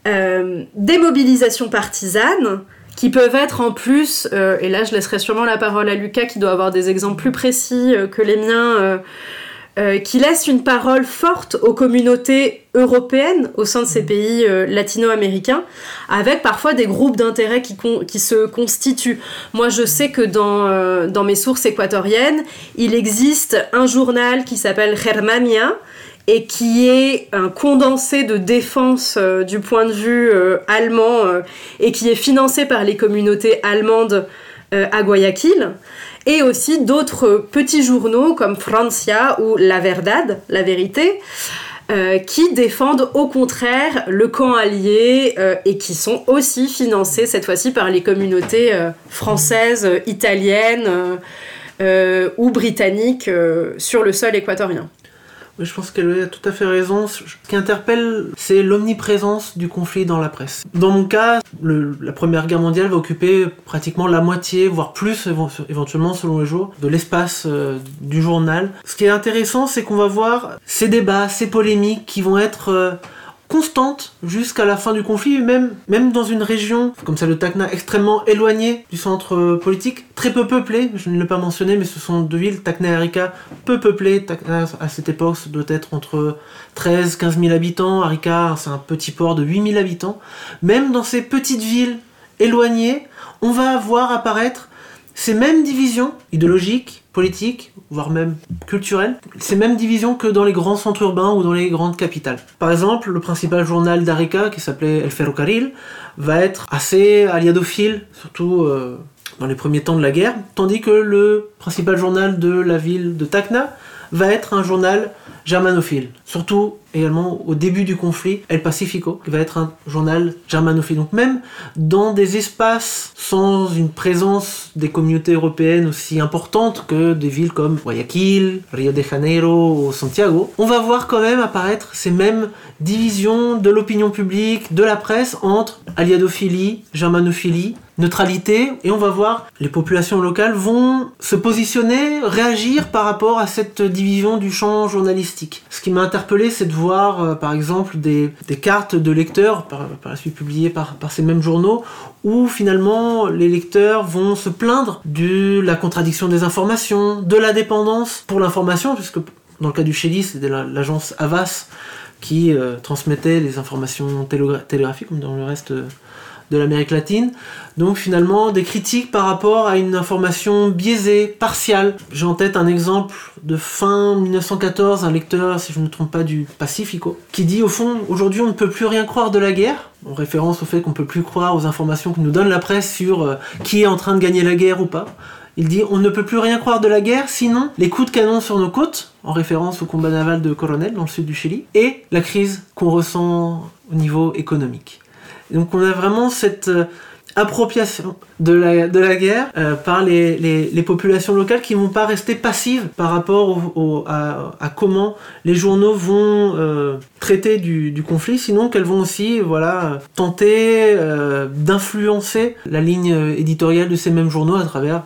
des mobilisations partisanes, qui peuvent être en plus, et là je laisserai sûrement la parole à Lucas qui doit avoir des exemples plus précis que les miens euh, qui laisse une parole forte aux communautés européennes au sein de ces pays euh, latino-américains, avec parfois des groupes d'intérêt qui, qui, se constituent. Moi, je sais que dans, euh, dans mes sources équatoriennes, il existe un journal qui s'appelle Germania, et qui est un condensé de défense du point de vue allemand et qui est financé par les communautés allemandes à Guayaquil et aussi d'autres petits journaux comme Francia ou La Verdad, La Vérité, euh, qui défendent au contraire le camp allié euh, et qui sont aussi financés cette fois-ci par les communautés euh, françaises, italiennes ou britanniques sur le sol équatorien je pense qu'elle a tout à fait raison. Ce qui interpelle, c'est l'omniprésence du conflit dans la presse. Dans mon cas, la Première Guerre mondiale va occuper pratiquement la moitié, voire plus éventuellement selon les jours, de l'espace euh, du journal. Ce qui est intéressant, c'est qu'on va voir ces débats, ces polémiques qui vont être... Euh, constante jusqu'à la fin du conflit, même, même dans une région comme celle de Tacna, extrêmement éloignée du centre euh, politique, très peu peuplée, je ne l'ai pas mentionné, mais ce sont deux villes, Tacna et Arica, peu peuplées. Tacna, à cette époque, doit être entre 13 15 000 habitants. Arica, c'est un petit port de 8 000 habitants. Même dans ces petites villes éloignées, on va voir apparaître ces mêmes divisions idéologiques, politiques, voire même culturelles, ces mêmes divisions que dans les grands centres urbains ou dans les grandes capitales. Par exemple, le principal journal d'Arica, qui s'appelait El Ferrocarril, va être assez aliadophile, surtout euh, dans les premiers temps de la guerre, tandis que le principal journal de la ville de Tacna va être un journal germanophile. Surtout également au début du conflit, El Pacifico, qui va être un journal germanophile. Donc même dans des espaces sans une présence des communautés européennes aussi importante que des villes comme Guayaquil, Rio de Janeiro ou Santiago, on va voir quand même apparaître ces mêmes divisions de l'opinion publique, de la presse entre aliadophilie, germanophilie, neutralité, et on va voir les populations locales vont se positionner, réagir par rapport à cette division du champ journalistique. Ce qui m'a interpellé, c'est de voir euh, par exemple des, cartes de lecteurs, par, la suite publiées par, par ces mêmes journaux, où finalement les lecteurs vont se plaindre de la contradiction des informations, de la dépendance pour l'information, puisque dans le cas du Chili, c'était l'agence Avas qui euh, transmettait les informations télégraphiques, comme dans le reste de l'Amérique latine. Donc finalement, des critiques par rapport à une information biaisée, partiale. J'ai en tête un exemple de fin 1914, un lecteur, si je ne me trompe pas, du Pacifico, qui dit au fond, aujourd'hui on ne peut plus rien croire de la guerre, en référence au fait qu'on ne peut plus croire aux informations que nous donne la presse sur euh, qui est en train de gagner la guerre ou pas. Il dit on ne peut plus rien croire de la guerre, sinon les coups de canon sur nos côtes, en référence au combat naval de Coronel dans le sud du Chili, et la crise qu'on ressent au niveau économique. Donc on a vraiment cette euh, appropriation de la, de guerre euh, par les, populations locales qui vont pas rester passives par rapport à, comment les journaux vont euh, traiter du, conflit, sinon qu'elles vont aussi voilà, tenter d'influencer la ligne éditoriale de ces mêmes journaux à travers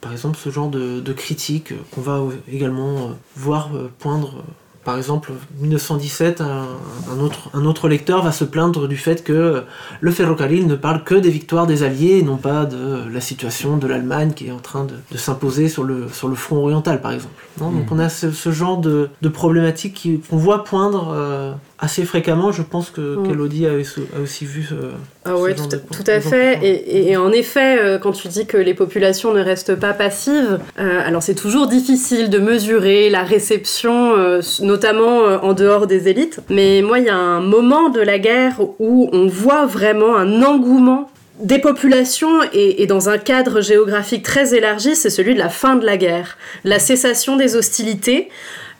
par exemple ce genre de, critiques qu'on va également voir poindre par exemple, 1917, un, autre, un autre lecteur va se plaindre du fait que le ferrocarril ne parle que des victoires des Alliés et non pas de la situation de l'Allemagne qui est en train de, s'imposer sur le, sur le front oriental, par exemple. Donc mmh. on a ce, genre de, de problématiques qu'on voit poindre assez fréquemment. Je pense que mmh. a, aussi vu. Euh, ah oui, tout, tout, à fait. Et, en effet, euh, quand tu dis que les populations ne restent pas passives, euh, alors c'est toujours difficile de mesurer la réception, notamment en dehors des élites. Mais moi, il y a un moment de la guerre où on voit vraiment un engouement des populations et, dans un cadre géographique très élargi, c'est celui de la fin de la guerre, la cessation des hostilités.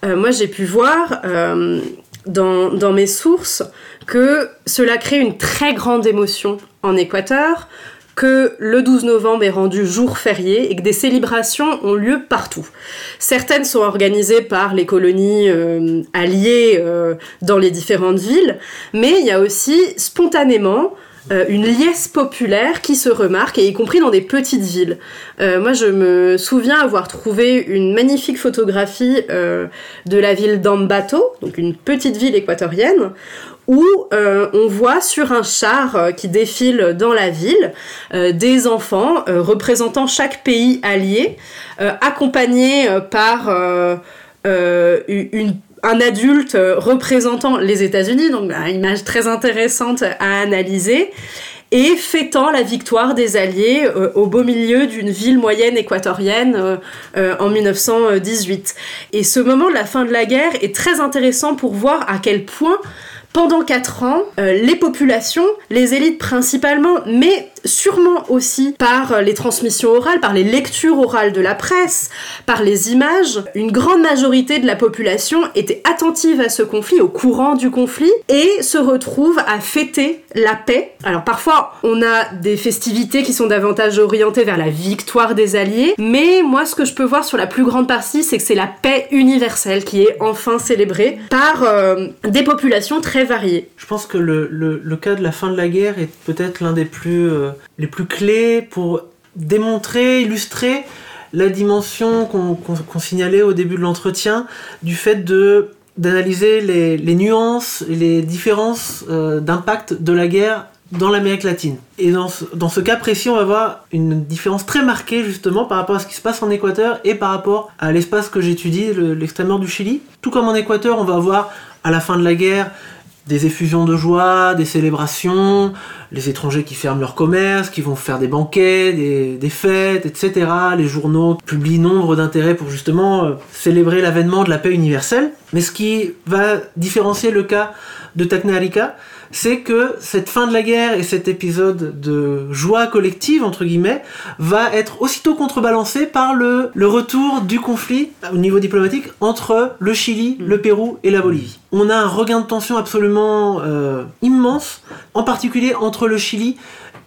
moi, j'ai pu voir dans, mes sources que cela crée une très grande émotion en Équateur, que le 12 novembre est rendu jour férié et que des célébrations ont lieu partout. Certaines sont organisées par les colonies euh, alliées euh, dans les différentes villes, mais il y a aussi spontanément euh, une liesse populaire qui se remarque, et y compris dans des petites villes. Euh, moi, je me souviens avoir trouvé une magnifique photographie euh, de la ville d'Ambato, donc une petite ville équatorienne, où on voit sur un char qui défile dans la ville des enfants représentant chaque pays allié, accompagnés par une un adulte euh, représentant les États-Unis, donc une image très intéressante à analyser, et fêtant la victoire des Alliés euh, au beau milieu d'une ville moyenne équatorienne euh, en 1918. Et ce moment de la fin de la guerre est très intéressant pour voir à quel point pendant quatre ans, les populations, les élites principalement, mais sûrement aussi par les transmissions orales, par les lectures orales de la presse, par les images. Une grande majorité de la population était attentive à ce conflit, au courant du conflit, et se retrouve à fêter la paix. Alors parfois, on a des festivités qui sont davantage orientées vers la victoire des Alliés, mais moi, ce que je peux voir sur la plus grande partie, c'est que c'est la paix universelle qui est enfin célébrée par euh, des populations très variées. Je pense que le, le, cas de la fin de la guerre est peut-être l'un des plus... Euh, les plus clés pour démontrer, illustrer la dimension qu'on signalait au début de l'entretien du fait de d'analyser les, nuances et les différences euh, d'impact de la guerre dans l'Amérique latine. Et dans ce, dans ce, cas précis, on va voir une différence très marquée justement par rapport à ce qui se passe en Équateur et par rapport à l'espace que j'étudie, l'extrême nord du Chili. Tout comme en Équateur, on va voir à la fin de la guerre des effusions de joie, des célébrations, les étrangers qui ferment leur commerce, qui vont faire des banquets, des, fêtes, etc. Les journaux publient nombre d'intérêts pour justement euh, célébrer l'avènement de la paix universelle. Mais ce qui va différencier le cas de Tacna c'est que cette fin de la guerre et cet épisode de joie collective, entre guillemets, va être aussitôt contrebalancé par le, le retour du conflit au niveau diplomatique entre le Chili, le Pérou et la Bolivie. On a un regain de tension absolument euh, immense, en particulier entre le Chili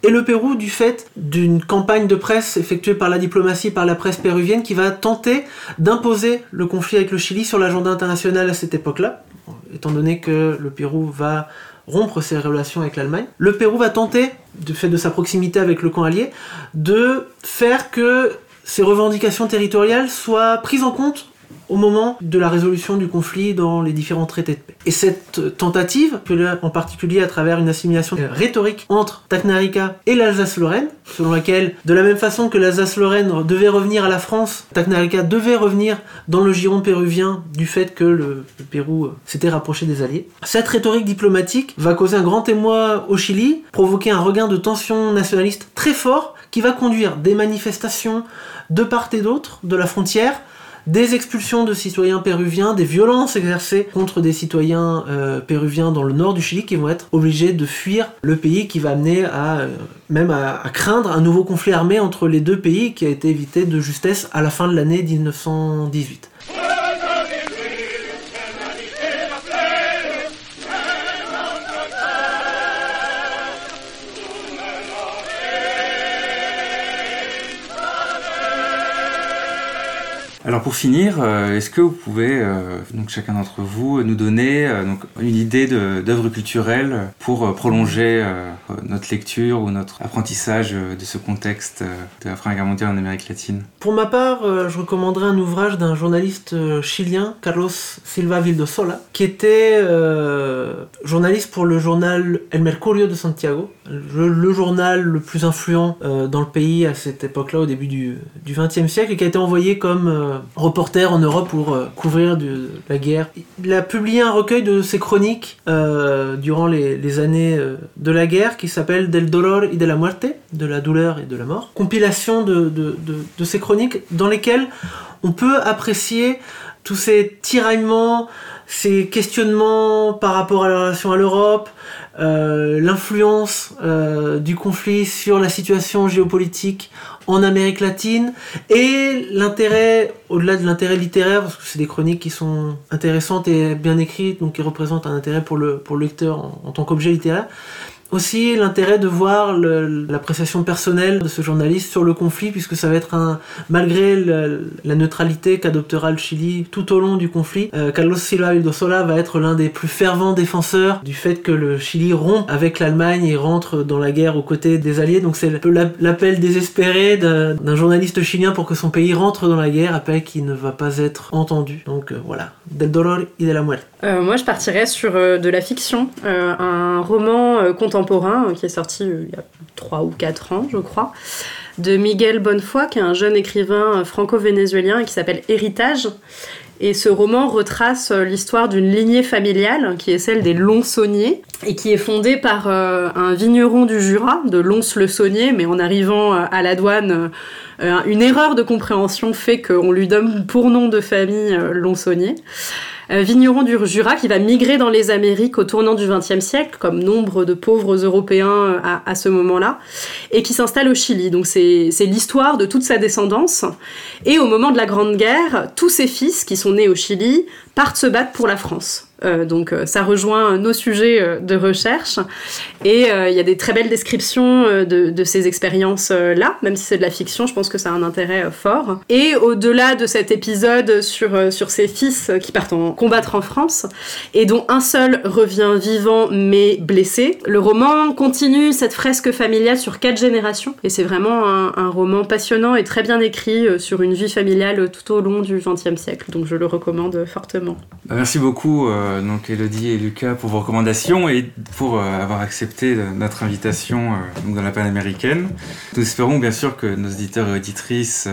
et le Pérou du fait d'une campagne de presse effectuée par la diplomatie, par la presse péruvienne, qui va tenter d'imposer le conflit avec le Chili sur l'agenda international à cette époque-là, étant donné que le Pérou va rompre ses relations avec l'Allemagne. Le Pérou va tenter, du fait de sa proximité avec le camp allié, de faire que ces revendications territoriales soient prises en compte au moment de la résolution du conflit dans les différents traités de paix. Et cette tentative, en particulier à travers une assimilation rhétorique entre Tacnarica et l'Alsace-Lorraine, selon laquelle, de la même façon que l'Alsace-Lorraine devait revenir à la France, Tacnarica devait revenir dans le giron péruvien du fait que le, Pérou euh, s'était rapproché des Alliés. Cette rhétorique diplomatique va causer un grand émoi au Chili, provoquer un regain de tension nationaliste très fort qui va conduire des manifestations de part et d'autre de la frontière des expulsions de citoyens péruviens, des violences exercées contre des citoyens euh, péruviens dans le nord du Chili qui vont être obligés de fuir le pays qui va amener à euh, même à, à, craindre un nouveau conflit armé entre les deux pays qui a été évité de justesse à la fin de l'année 1918. Alors pour finir, euh, est-ce que vous pouvez, euh, donc chacun d'entre vous, nous donner euh, donc une idée d'œuvre culturelle pour prolonger notre lecture ou notre apprentissage de ce contexte de la Première Guerre mondiale en Amérique latine? Pour ma part, je recommanderais un ouvrage d'un journaliste chilien, Carlos Silva Vildosola, qui était journaliste pour le journal El Mercurio de Santiago, le, journal le plus influent dans le pays à cette époque-là, au début du XXe siècle, et qui a été envoyé comme reporter en Europe pour euh, couvrir de, la guerre. Il a publié un recueil de ses chroniques euh, durant les, années euh, de la guerre qui s'appelle Del dolor y de la muerte, de la douleur et de la mort. Compilation de, ces chroniques dans lesquelles on peut apprécier tous ces tiraillements, ces questionnements par rapport à la relation à l'Europe, euh, l'influence euh, du conflit sur la situation géopolitique en Amérique latine. Et l'intérêt, au-delà de l'intérêt littéraire, parce que c'est des chroniques qui sont intéressantes et bien écrites, donc qui représentent un intérêt pour le, pour le lecteur en tant qu'objet littéraire, aussi l'intérêt de voir l'appréciation personnelle de ce journaliste sur le conflit, puisque ça va être un, malgré la neutralité qu'adoptera le Chili tout au long du conflit, euh, Carlos Silva Vildosola va être l'un des plus fervents défenseurs du fait que le Chili rompt avec l'Allemagne et rentre dans la guerre aux côtés des Alliés. Donc c'est l'appel désespéré d'un journaliste chilien pour que son pays rentre dans la guerre, appel qui ne va pas être entendu. Donc euh, voilà, del dolor y de la muerte. Euh, moi je partirais sur de la fiction, un roman contemporain euh, qui est sorti euh, il y a 3 ou 4 ans, je crois, de Miguel Bonnefoy, qui est un jeune écrivain euh, franco-vénézuélien qui s'appelle Héritage. Et ce roman retrace l'histoire d'une lignée familiale qui est celle des Lons-Sauniers et qui est fondée par un vigneron du Jura, de Lons-le-Saunier, mais en arrivant à la douane, une erreur de compréhension fait qu'on lui donne pour nom de famille Lons-Saunier. Euh, vigneron du Jura qui va migrer dans les Amériques au tournant du XXe siècle, comme nombre de pauvres Européens euh, à, à ce moment-là, et qui s'installe au Chili. Donc c'est l'histoire de toute sa descendance. Et au moment de la Grande Guerre, tous ses fils qui sont nés au Chili partent se battre pour la France. Euh, donc euh, ça rejoint nos sujets euh, de recherche et il y a des très belles descriptions de, ces expériences-là, même si c'est de la fiction, je pense que ça a un intérêt fort. Et au-delà de cet épisode sur, sur ces fils qui partent en combattre en France et dont un seul revient vivant mais blessé, le roman continue cette fresque familiale sur quatre générations et c'est vraiment un, roman passionnant et très bien écrit sur une vie familiale tout au long du XXe siècle, donc je le recommande fortement. Bah, merci beaucoup. Donc Elodie et Lucas pour vos recommandations et pour euh, avoir accepté notre invitation euh, dans la Panaméricaine. Nous espérons bien sûr que nos auditeurs et auditrices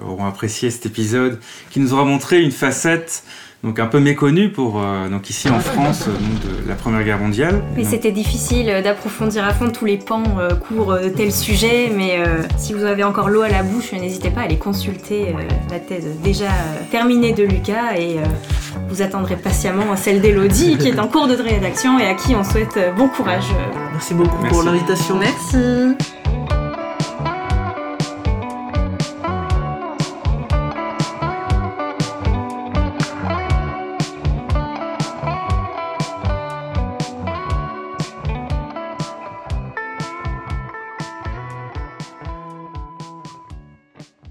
auront apprécié cet épisode qui nous aura montré une facette donc un peu méconnu pour donc ici en France de la Première Guerre mondiale. Mais c'était difficile d'approfondir à fond tous les pans courts de tel sujet, mais si vous avez encore l'eau à la bouche, n'hésitez pas à aller consulter la thèse déjà terminée de Lucas et vous attendrez patiemment celle d'Elodie qui est en cours de rédaction et à qui on souhaite bon courage. Merci beaucoup Merci. pour l'invitation. Merci.